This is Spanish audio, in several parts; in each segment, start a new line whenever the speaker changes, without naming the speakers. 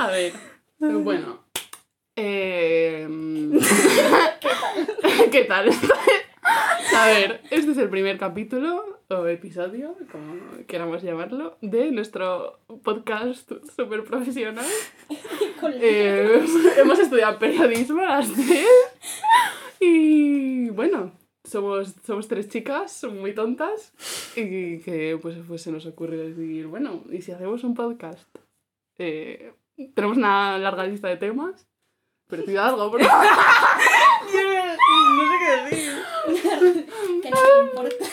A ver, bueno. Eh... ¿Qué tal? A ver, este es el primer capítulo o episodio, como queramos llamarlo, de nuestro podcast súper profesional. Eh, hemos estudiado periodismo las tres y bueno, somos, somos tres chicas muy tontas y que pues, pues se nos ocurre decir, bueno, ¿y si hacemos un podcast? Eh, tenemos una larga lista de temas, pero te algo, porque...
no sé qué decir.
que no le importa.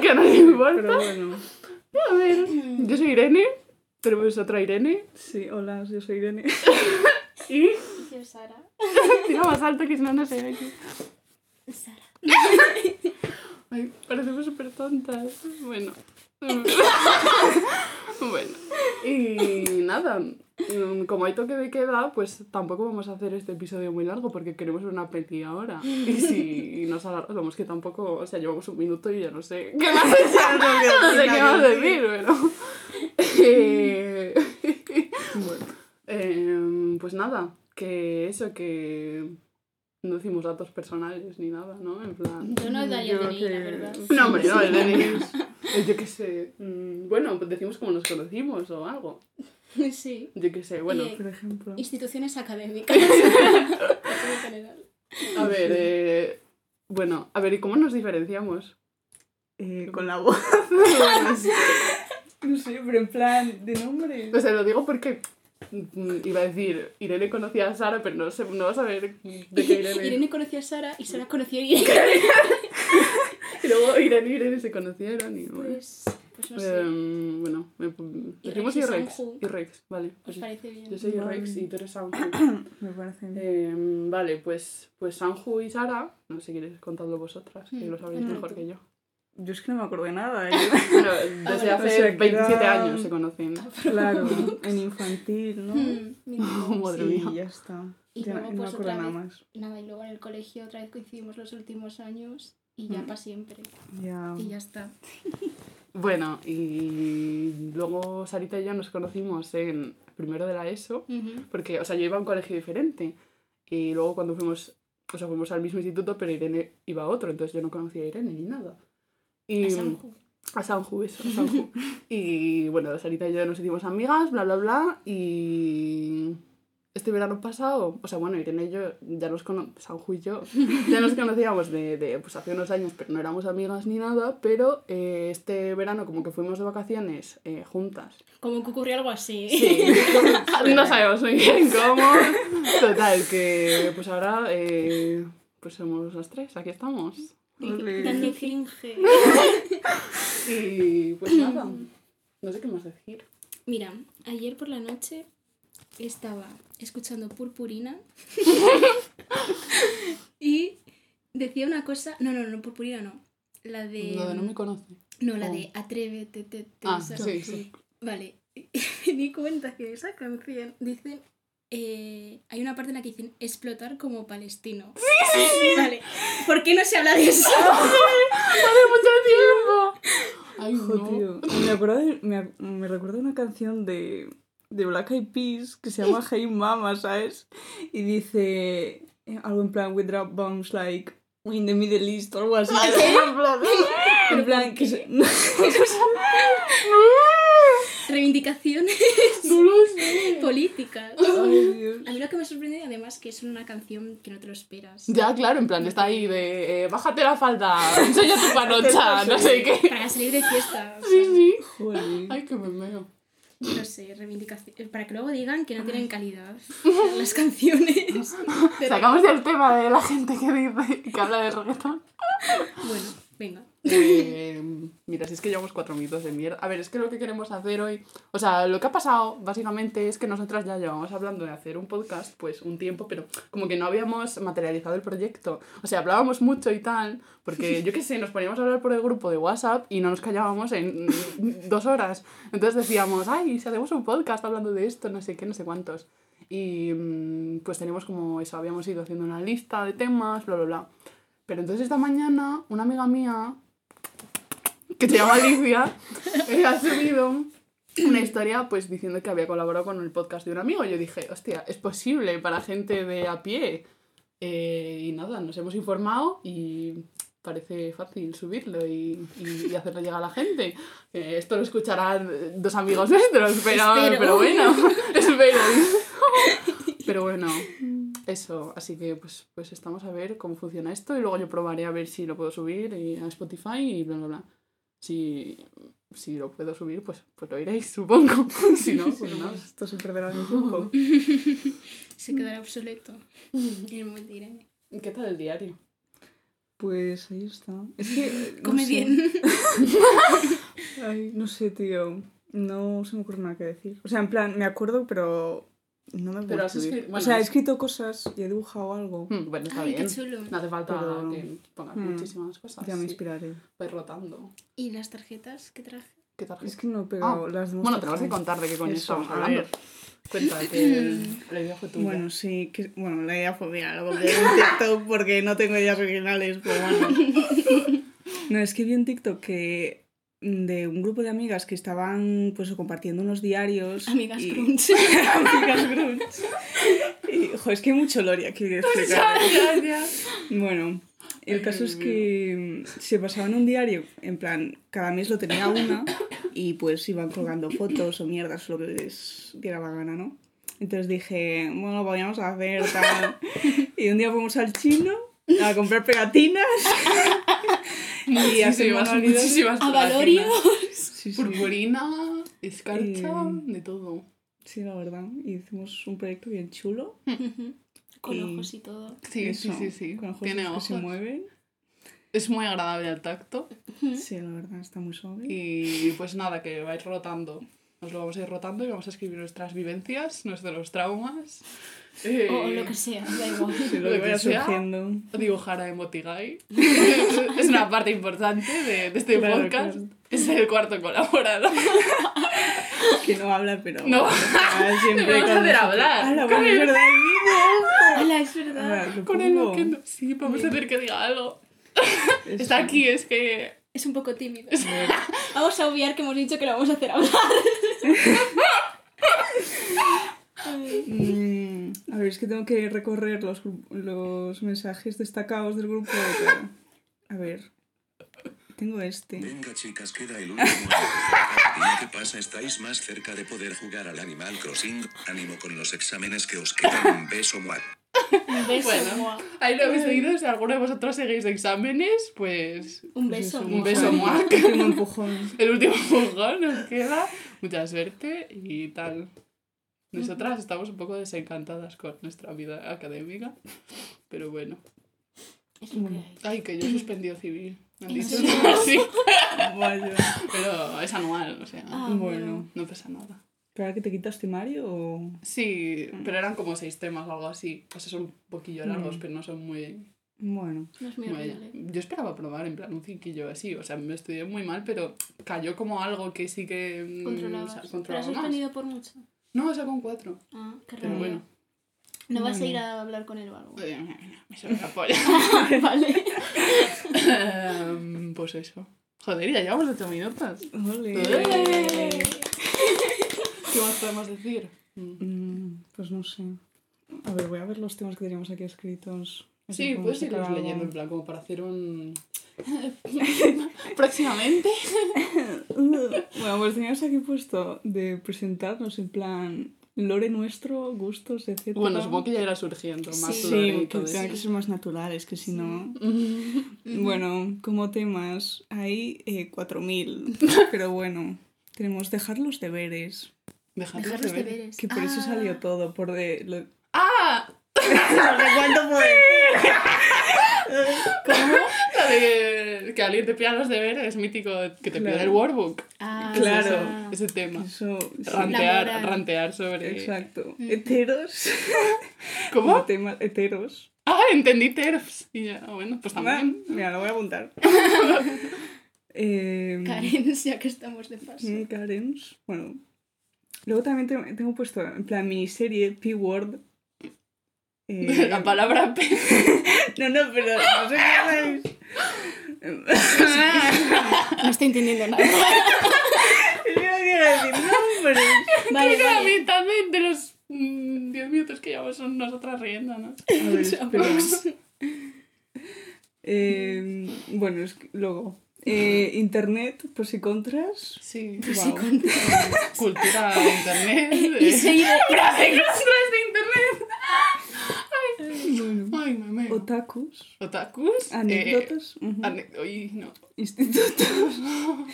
que a nadie me importa.
Pero bueno.
A ver, yo soy Irene, tenemos otra Irene
Sí, hola, yo soy Irene.
y
Yo, Sara.
tira más alto que si no, no sé aquí.
Sara.
Ay, parecemos súper tontas. Bueno. bueno. Y nada, mm, como hay toque de queda, pues tampoco vamos a hacer este episodio muy largo porque queremos una peli ahora. Y si nos alargamos, que tampoco, o sea, llevamos un minuto y ya no sé qué más decir, no sé qué más decir, pero... Eh,
Bueno,
Em, pues nada, que eso, que no decimos datos personales ni nada, ¿no? En plan...
Yo no daría DNI,
que-
la verdad.
No, hombre, no, el DNI es- es, Yo qué sé. mm, Bueno, pues decimos cómo nos conocimos o algo.
Sí.
Yo qué sé, bueno.
Eh,
por ejemplo.
Instituciones académicas. en general.
A ver, eh, bueno, a ver, ¿y cómo nos diferenciamos?
Eh, con la voz. No sé, pero en plan, de nombre.
O sea, lo digo porque iba a decir, Irene conocía a Sara, pero no, sé, no vas a ver de qué Irene.
Irene conoció a Sara y Sara conoció a Irene.
Y luego Irene y Irene se conocieron y bueno.
Pues, pues no sé.
Em, bueno, me, decimos
y
Irrex. Irrex, vale.
¿Os parece bien?
yo soy. Irrex y tú eres Sanju.
Me parece bien.
Em, vale, pues, pues Sanju y Sara, no sé si queréis contadlo vosotras, que
Mm,
lo sabréis mejor
tú.
que yo.
Yo es que no me acuerdo de nada. ¿eh?
Bueno, desde hace
O sea, que
27
era-
años se conocen.
Claro, en infantil, ¿no?
Mm.
Madre
sí,
mía.
ya está.
Y
Ya
luego,
no me
pues,
acuerdo
otra
nada
vez.
más.
Nada, y luego en el colegio otra vez coincidimos los últimos años y ya
Mm.
para siempre.
Ya.
Y ya está.
Bueno, y luego Sarita y yo nos conocimos en primero de la ESO,
Ujú.
porque, o sea, yo iba a un colegio diferente. Y luego cuando fuimos, o sea, fuimos al mismo instituto, pero Irene iba a otro, entonces yo no conocía a Irene ni nada. Y,
A Sanju.
A Sanju, eso, a Sanju. y bueno, Sarita y yo nos hicimos amigas, bla, bla, bla. Y este verano pasado, o sea, bueno, Irene y yo ya nos conocíamos, Sanju y yo, ya nos conocíamos de, de, pues hace unos años, pero no éramos amigas ni nada. Pero eh, este verano, como que fuimos de vacaciones eh, juntas.
Como que ocurrió algo así.
Sí, no sabemos muy bien cómo. Total, que pues ahora eh, pues somos las tres, aquí estamos.
Ole.
Dani finge.
Y pues nada, no sé qué más decir.
Mira, ayer por la noche estaba escuchando Purpurina y decía una cosa. No, no, no, Purpurina no. La de.
No, no me conoce.
No, la
Oh.
de Atrévete. Te, te,
Ah, sí, sí.
Vale. Me di cuenta que esa canción dice. Eh, hay una parte en la que dicen explotar como palestino. Vale. ¿Por qué no se habla de eso?
¡Hace mucho tiempo! Ay,
Jo,
no.
tío. Me, acuerdo de- me, me recuerda una canción de, de Black Eyed Peas que se llama Hey Mama, ¿sabes? Y dice eh, algo en plan, we drop bombs like in the Middle East o algo así. En plan, que se-
Reivindicaciones
No lo sé.
políticas.
Ay, Dios.
A mí lo que me sorprende además que es una canción que no te lo esperas.
Ya, claro, en plan, está ahí de eh, bájate la falda, enseña tu panocha, no sé qué.
Para salir de fiesta. o
Sí,
sea,
sí.
Joder.
Ay, que me meo.
No sé, reivindicación. Para que luego digan que no tienen calidad las canciones.
Sacamos el tema de la gente que dice que habla de reggaetón.
Bueno, venga.
Eh, mira, si es que llevamos cuatro minutos de mierda. A ver, es que lo que queremos hacer hoy. O sea, lo que ha pasado básicamente es que nosotras ya llevamos hablando de hacer un podcast, pues un tiempo, pero como que no habíamos materializado el proyecto. O sea, hablábamos mucho y tal, porque yo qué sé, nos poníamos a hablar por el grupo de WhatsApp y no nos callábamos en dos horas. Entonces decíamos, ay, si hacemos un podcast hablando de esto, no sé qué, no sé cuántos. Y mm, pues tenemos como eso, habíamos ido haciendo una lista de temas, bla, bla, bla. Pero entonces esta mañana, una amiga mía, que se llama Alicia, eh, ha subido una historia pues diciendo que había colaborado con el podcast de un amigo. Yo dije, hostia, es posible para gente de a pie. Eh, y nada, nos hemos informado y parece fácil subirlo y, y, y hacerlo llegar a la gente. Eh, esto lo escucharán dos amigos nuestros, pero,
Espero.
pero bueno, espero. Pero bueno, eso, así que pues, pues estamos a ver cómo funciona esto y luego yo probaré a ver si lo puedo subir y a Spotify y bla bla bla. Si, si lo puedo subir, pues, pues lo iréis, supongo. si no, pues nada.
Esto se perderá en el tiempo.
Se quedará obsoleto. Y el momento diré.
¿Qué tal el diario?
Pues ahí está. Es que. eh, no
Come
sé.
bien.
Ay, no sé, tío. No se me ocurre nada que decir. O sea, en plan, me acuerdo, pero no me
Pero
puedo
has bueno,
o sea, he
es-
escrito cosas y he dibujado algo.
Hmm, Bueno, está
Ay, qué
bien.
chulo.
No hace falta
Pero-
que pongas
Hmm.
muchísimas cosas.
Ya me
sí.
inspiraré.
Vais rotando.
¿Y las tarjetas que traje?
¿Qué tal?
Es que no he pegado las
Ah, Bueno, tenemos que
tarjetas.
contar de qué coño
Eso,
estamos
a
hablando.
ver.
Cuenta que el- la idea fue tuya.
Bueno, sí, que, bueno, la idea fue mía, lo compré en TikTok porque no tengo ideas originales, pero bueno. No, es que vi en TikTok que de un grupo de amigas que estaban pues compartiendo unos diarios.
Amigas
y-
Crunch.
amigas Grunge. Y, jo, es que hay mucho lore aquí que explicar.
ya, ya.
Bueno, el
Ay,
caso es que se pasaban un diario, en plan, cada mes lo tenía una y pues iban colgando fotos o mierdas, lo que les diera la gana, ¿no? Entonces dije, bueno, lo podríamos hacer, tal. Y un día fuimos al chino a comprar pegatinas y hacer
Muchísimas.
Sí, sí.
Purpurina, escarcha,
Y-
de todo.
Sí, la verdad. Y hicimos un proyecto bien chulo.
Con
Y-
ojos y todo.
Sí,
Eso,
sí, sí, sí.
Con ojos
Tiene
que
ojos.
se mueven.
Es muy agradable al tacto.
Sí, la verdad, está muy suave.
Y pues nada, que vais rotando. Nos lo vamos a ir rotando y vamos a escribir nuestras vivencias, nuestros traumas. Eh,
O lo que sea, da igual.
Lo
lo
que
que
vaya
sea.
surgiendo.
dibujar a Emotigai. es una parte importante de, de este
Claro,
podcast.
claro.
Es el cuarto colaborador.
Que no habla, pero.
No.
está siempre
Le vamos a hacer hablar.
¡Hala,
Con
es
el-
verdad!
Hola, es verdad.
Con el loquendo. Sí, vamos a hacer que diga algo. Está aquí, es que.
Es un poco tímido. Vamos a obviar que hemos dicho que lo vamos a hacer hablar.
A ver, es que tengo que recorrer los, los mensajes destacados del grupo. pero- A ver. Tengo este.
Venga chicas, queda el último. Qué pasa, estáis más cerca de poder jugar al Animal Crossing. Ánimo con los exámenes que os quedan. Un beso, muac.
Un beso.
Bueno,
mua.
ahí lo habéis oído. Si alguno de vosotros seguís de exámenes, pues.
Un
Pues
beso.
eso,
un beso, muac.
Último empujón.
El último empujón nos queda. Mucha suerte y tal. Nosotras estamos un poco desencantadas con nuestra vida académica. Pero bueno. Ay, que yo he suspendido civil. Me han
¿En
dicho. Sí,
Vaya.
pero es anual, o sea.
Ah,
Bueno.
No pasa nada.
¿Pero ahora que te quitas temario o.?
Sí, pero eran como seis temas o algo así. O sea, son un poquillo largos,
Mm.
pero no son muy...
Bueno.
No es muy
muy
horrible.
Yo esperaba probar en plan un cinquillo así. O sea, me estudié muy mal, pero cayó como algo que sí que... mm,
Controlabas.
sa-
Pero has suspendido por mucho.
No, sacó un cuatro.
Ah, qué
Pero bueno.
¿No vas a ir a hablar con él o algo?
Eh, Me suena la polla.
vale.
Em, pues eso. Joder, ya llevamos ocho minutos.
Ole.
¿Qué más podemos decir? Mm.
Pues no sé. A ver, voy a ver los temas que teníamos aquí escritos. Así
Sí, puedes irlos leyendo en plan como para hacer un... Próximamente.
Bueno, pues teníamos aquí puesto de presentarnos en plan lore nuestro, gustos, etc.
Bueno, supongo que ya irá surgiendo más
Sí.
Sí, que tengan que ser más naturales, que si no... Bueno, como temas hay eh, 4.000, pero bueno, tenemos dejar los deberes,
Dejar
Dejar
los deberes.
deberes.
que por eso
Ah.
salió todo, por de... Lo...
¡Ah!
¿Cuánto fue?
La de que alguien te pida los deberes, mítico, que te pida
Claro.
el workbook.
Ah,
Claro.
Ese, ese tema.
Eso, sí,
Rantear, rantear sobre...
exacto.
Mm.
Heteros.
¿Cómo?
Temas heteros.
Ah, entendí TERFs. Y ya, ah, bueno, pues también.
Mira, lo voy a apuntar. eh,
Karen, ya que estamos de paso.
Mm, Karens. Bueno. Luego también tengo, tengo puesto, en plan, miniserie P-Word. Eh,
La palabra P.
No, no, pero no sé qué
No estoy entendiendo nada.
No quiero decir Pero...
Vale,
Creo que la
vale.
mitad de, los mm, 10 minutos que llevamos son nosotras.
A ver, espera. Eh, bueno, es que luego. Eh, internet, pros y contras.
Sí.
Guau.
Cultura de internet.
Y seguir
Pros y contras de.
Bueno.
Ay, mame.
Otakus.
Otakus. eh,
Anécdotas.
ane- Uy, no.
Institutos.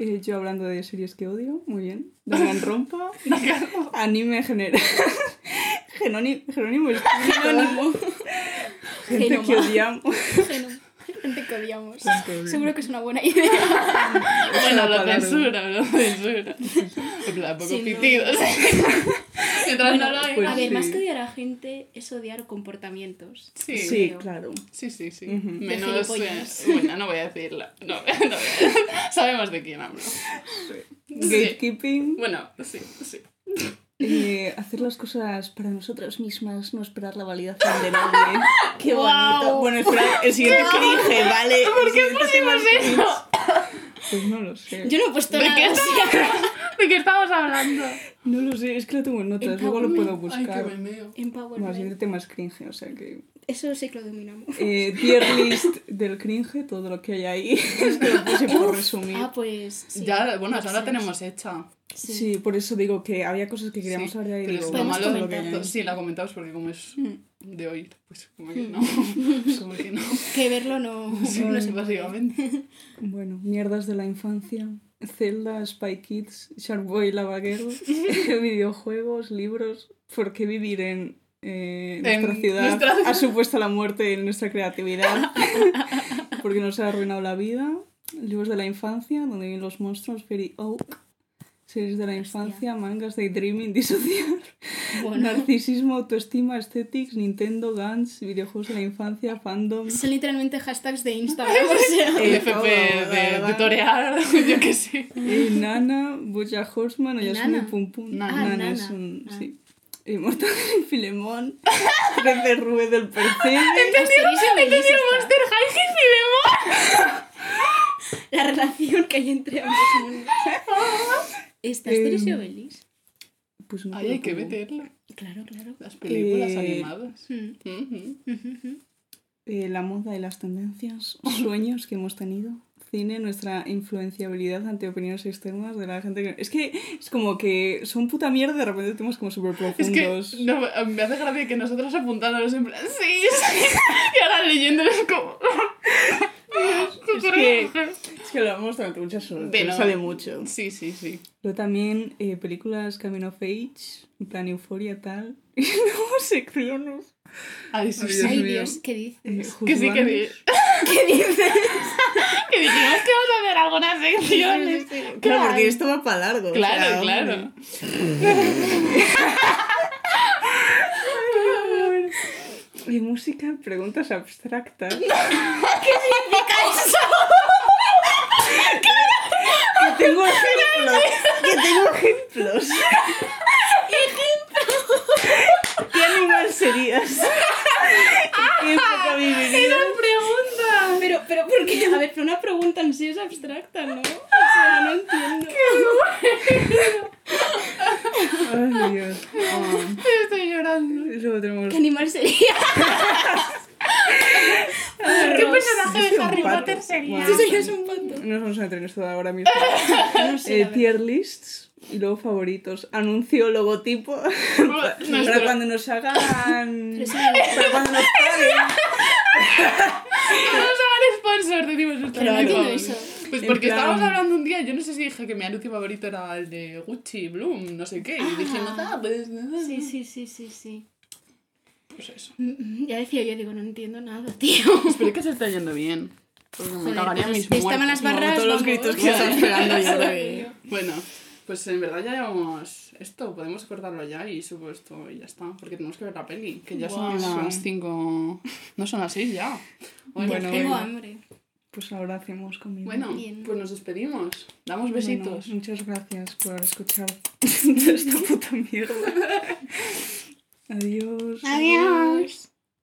Eh, yo hablando de series que odio, muy bien. Danganronpa. Anime en general. Jerónimo es
Jerónimo.
gente que odiamos.
Genoma. Gente que odiamos. Seguro que es una buena idea.
Bueno,
la
lo censura, lo censura. En plan, poco
Sí, no.
Pitidos. Mientras
Bueno,
no lo
pues
a ver,
sí.
más que odiar a gente es odiar comportamientos.
Sí,
claro.
sí, sí. sí. Menos. eh, bueno, no voy a decirlo. No, no voy a- Sabemos de quién hablo. Sí.
Gatekeeping.
Bueno, sí, sí.
Eh, hacer las cosas para nosotras mismas, no esperar la validación de nadie. ¡Qué bonito! Bueno, espera, el siguiente cringe, ¿vale? ¿Por qué
pusimos eso?
Pues no lo sé.
Yo no he puesto
¿De
nada.
qué, ¿De qué estamos hablando?
No lo sé, es que lo tengo en notas, luego lo puedo
Ay,
buscar.
memeo.
Empowerment.
No, el siguiente tema es cringe, o sea que...
Eso sí que lo dominamos.
Eh, tier list del cringe, todo lo que hay ahí. es que lo puse por resumir.
Ah, pues. Sí.
Ya, bueno, eso la tenemos hecha.
Sí.
Sí, por eso digo que había cosas que queríamos
Sí,
hablar ahí.
pero
digo,
lo malo
lo que hay.
Sí, la comentamos porque como es de oír, pues como que no. Como que no.
Que verlo no.
Sí,
no
no
puede.
básicamente.
Bueno, mierdas de la infancia. Zelda, Spy Kids, Sharkboy, Lava Girl, videojuegos, libros. ¿Por qué vivir en eh,
En
nuestra ciudad
nuestra-
ha supuesto la muerte en nuestra creatividad? Porque nos ha arruinado la vida. Libros de la infancia, donde viven los monstruos, Fairy Oak. Series de la infancia, mangas, daydreaming, disociar.
Bueno.
Narcisismo, autoestima, aesthetics, Nintendo, Guns, videojuegos de la infancia, fandom.
Son literalmente hashtags de Instagram. O sea.
Eh,
FP
todo,
de
verdad.
tutorial, yo qué sé.
Eh, Nana, Boya Horseman, Oyasumi
Nana.
Pum Pum.
Nana.
Ah,
Nana es un.
Ah.
Sí. Mortal y Filemón. Trece Rue del Percebe.
Y está.
Monster High y Filemón.
La relación que hay entre ambos mundos. ¿Está Asterix y
Em,
Obelix?
Pues no lo
hay que
pongo.
meterlo.
Claro, claro.
Las películas
Eh,
animadas.
Mm.
Eh, la moda y las tendencias, sueños que hemos tenido. Cine, nuestra influenciabilidad ante opiniones externas de la gente que... Es que es como que son puta mierda y de repente tenemos como súper
Es que
profundos.
no, me hace gracia que nosotros apuntándonos en plan, sí, sí, y ahora leyéndolos como...
Es que, es que lo hablamos durante muchas horas,
De
pero
no.
sale mucho.
Sí, sí, sí.
Pero también eh, películas Coming of Age, en plan Euforia tal. Y luego secciones.
Ay, sí,
Ay,
sí.
Dios
Ay,
mío.
Dios, ¿qué dices?
Eh,
Que sí, que, di-
juzganos.
¿Qué dices?
que dijimos que vamos a hacer algunas secciones.
Claro, porque esto va para largo. o
Claro,
sea,
claro.
Y música, preguntas abstractas. ¿Qué significa eso? que tengo ejemplos. Que tengo ejemplos. ¿Qué animal serías? ¿En qué época vivirías?
pregunta!
Pero, pero, ¿por qué? A ver, pero una pregunta en sí es abstracta, ¿no? O sea, no entiendo.
Ay, Dios. Ah,
Estoy llorando.
y luego tenemos...
¿Qué animal sería?
¿Qué
Ross.
personaje
Yo
de
soy un
Harry
pato.
Potter
serías un pato.
No nos vamos a meter en esto ahora mismo.
No sé,
Eh, tier lists y luego favoritos. Anuncio logotipo. para cuando nos hagan. Para cuando nos paguen.
A dar sponsor, decimos nuestro
Pero no eso.
Pues porque
plan-
estábamos hablando un día, yo no sé si dije que mi anuncio favorito era el de Gucci, Bloom, no sé qué, y dijimos, ah, pues,
Sí, sí, sí, sí, sí.
pues eso.
Mm, Ya decía yo, digo, no entiendo nada, tío.
Espero que se esté yendo bien, porque me
Joder,
cagaría
pues
mis
estaban
muertos.
las barras,
todos los gritos que estás pegando yo
Bueno, pues en verdad ya llevamos esto, podemos cortarlo ya y subo esto y ya está, porque tenemos que ver la peli, que ya son las 5, no son las 6 ya. Bueno,
Bueno,
Tengo
bueno.
hambre.
Pues ahora hacemos comida.
bueno,
Bien.
pues nos despedimos, damos
Bueno,
besitos.
muchas gracias por escuchar esta puta mierda. Adiós.
Adiós.